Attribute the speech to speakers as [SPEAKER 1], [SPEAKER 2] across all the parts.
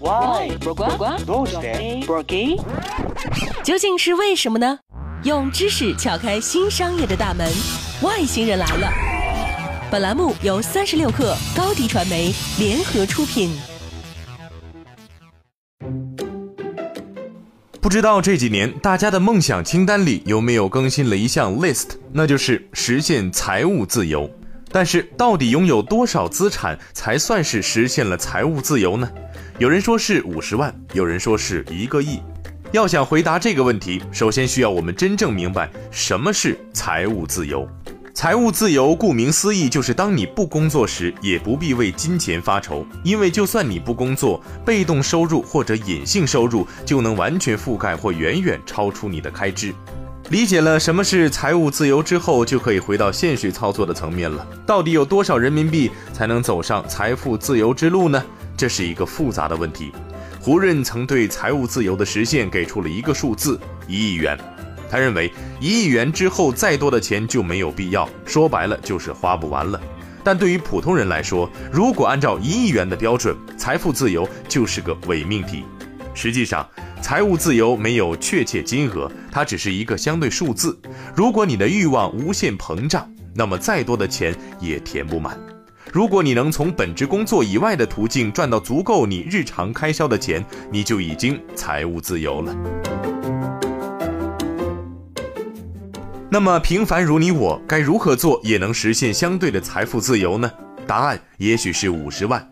[SPEAKER 1] Why？どうして？
[SPEAKER 2] 究竟是为什么呢？用知识撬开新商业的大门，外星人来了。本栏目由三十六克高低传媒联合出品。
[SPEAKER 3] 不知道这几年大家的梦想清单里有没有更新了一项 list，那就是实现财务自由。 但是，到底拥有多少资产才算是实现了财务自由呢？有人说是五十万，有人说是一个亿。要想回答这个问题，首先需要我们真正明白什么是财务自由。财务自由顾名思义，就是当你不工作时，也不必为金钱发愁，因为就算你不工作，被动收入或者隐性收入就能完全覆盖或远远超出你的开支。理解了什么是财务自由之后，就可以回到现实操作的层面了。到底有多少人民币才能走上财富自由之路呢？这是一个复杂的问题。胡润曾对财务自由的实现给出了一个数字：一亿元。他认为，一亿元之后再多的钱就没有必要，说白了就是花不完了。但对于普通人来说，如果按照一亿元的标准，财富自由就是个伪命题。实际上，财务自由没有确切金额，它只是一个相对数字。如果你的欲望无限膨胀，那么再多的钱也填不满。如果你能从本职工作以外的途径赚到足够你日常开销的钱，你就已经财务自由了。那么，平凡如你我，该如何做也能实现相对的财富自由呢？答案也许是五十万。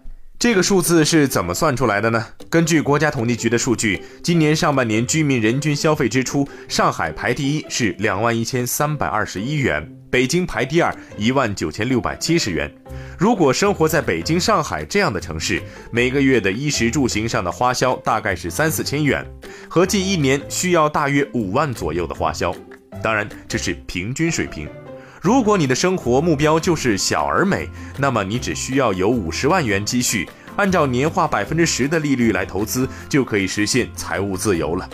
[SPEAKER 3] 这个数字是怎么算出来的呢？根据国家统计局的数据，今年上半年居民人均消费支出，上海排第一，是两万一千三百二十一元；北京排第二，一万九千六百七十元。如果生活在北京、上海这样的城市，每个月的衣食住行上的花销大概是三四千元，合计一年需要大约五万左右的花销。当然，这是平均水平。如果你的生活目标就是小而美，那么你只需要有五十万元积蓄，按照年化百分之十的利率来投资，就可以实现财务自由了。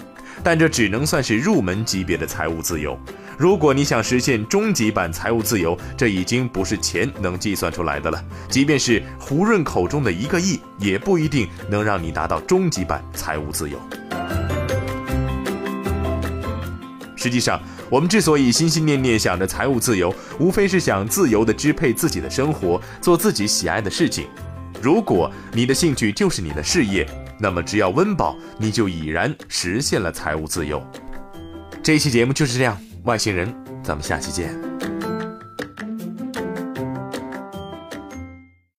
[SPEAKER 3] 但这只能算是入门级别的财务自由。如果你想实现终极版财务自由，这已经不是钱能计算出来的了。即便是胡润口中的一个亿，也不一定能让你达到终极版财务自由。实际上，我们之所以心心念念想着财务自由，无非是想自由地支配自己的生活，做自己喜爱的事情。如果你的兴趣就是你的事业，那么只要温饱，你就已然实现了财务自由。这期节目就是这样，外星人，咱们下期见。